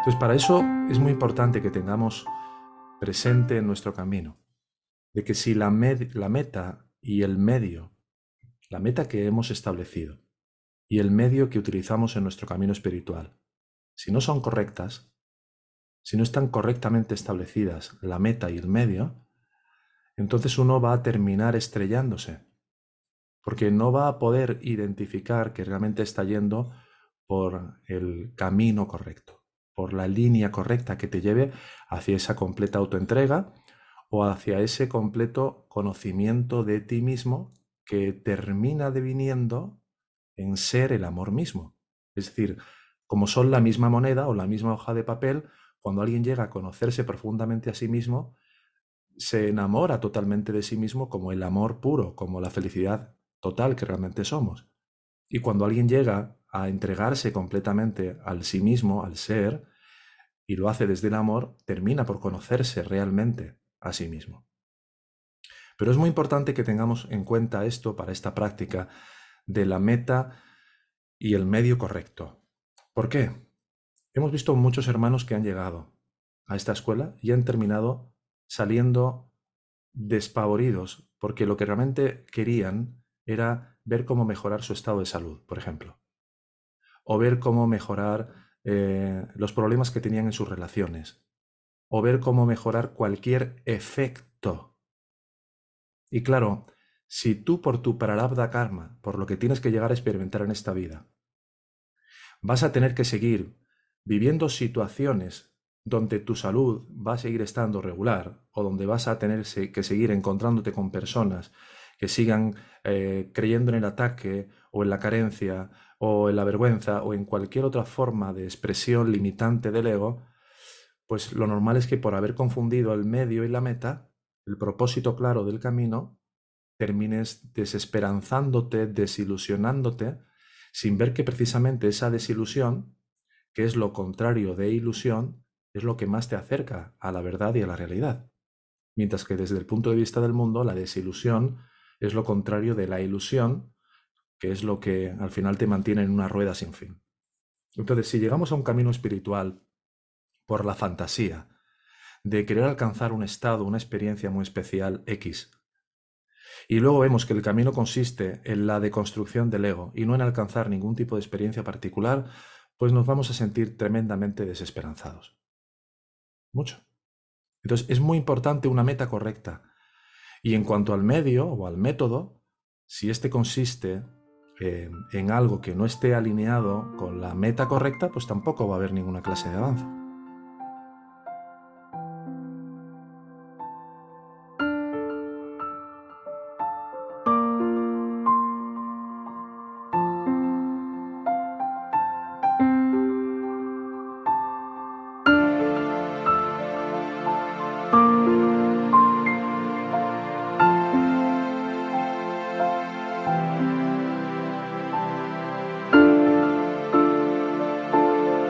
Entonces, para eso es muy importante que tengamos presente en nuestro camino, de que si la, la meta y el medio, la meta que hemos establecido y el medio que utilizamos en nuestro camino espiritual, si no son correctas, si no están correctamente establecidas la meta y el medio, entonces uno va a terminar estrellándose, porque no va a poder identificar que realmente está yendo por el camino correcto por la línea correcta que te lleve hacia esa completa autoentrega o hacia ese completo conocimiento de ti mismo que termina deviniendo en ser el amor mismo. Es decir, como son la misma moneda o la misma hoja de papel, cuando alguien llega a conocerse profundamente a sí mismo, se enamora totalmente de sí mismo como el amor puro, como la felicidad total que realmente somos. Y cuando alguien llega a entregarse completamente al sí mismo, al ser, y lo hace desde el amor, termina por conocerse realmente a sí mismo. Pero es muy importante que tengamos en cuenta esto para esta práctica de la meta y el medio correcto. ¿Por qué? Hemos visto muchos hermanos que han llegado a esta escuela y han terminado saliendo despavoridos porque lo que realmente querían era ver cómo mejorar su estado de salud, por ejemplo, o ver cómo mejorar eh, los problemas que tenían en sus relaciones o ver cómo mejorar cualquier efecto. Y claro, si tú por tu prarabdha karma, por lo que tienes que llegar a experimentar en esta vida, vas a tener que seguir viviendo situaciones donde tu salud va a seguir estando regular o donde vas a tener que seguir encontrándote con personas que sigan eh, creyendo en el ataque o en la carencia o en la vergüenza o en cualquier otra forma de expresión limitante del ego, pues lo normal es que por haber confundido el medio y la meta, el propósito claro del camino, termines desesperanzándote, desilusionándote, sin ver que precisamente esa desilusión, que es lo contrario de ilusión, es lo que más te acerca a la verdad y a la realidad. Mientras que desde el punto de vista del mundo, la desilusión es lo contrario de la ilusión, que es lo que al final te mantiene en una rueda sin fin. Entonces, si llegamos a un camino espiritual por la fantasía de querer alcanzar un estado, una experiencia muy especial X, y luego vemos que el camino consiste en la deconstrucción del ego y no en alcanzar ningún tipo de experiencia particular, pues nos vamos a sentir tremendamente desesperanzados. Mucho. Entonces, es muy importante una meta correcta. Y en cuanto al medio o al método, si este consiste en algo que no esté alineado con la meta correcta, pues tampoco va a haber ninguna clase de avance.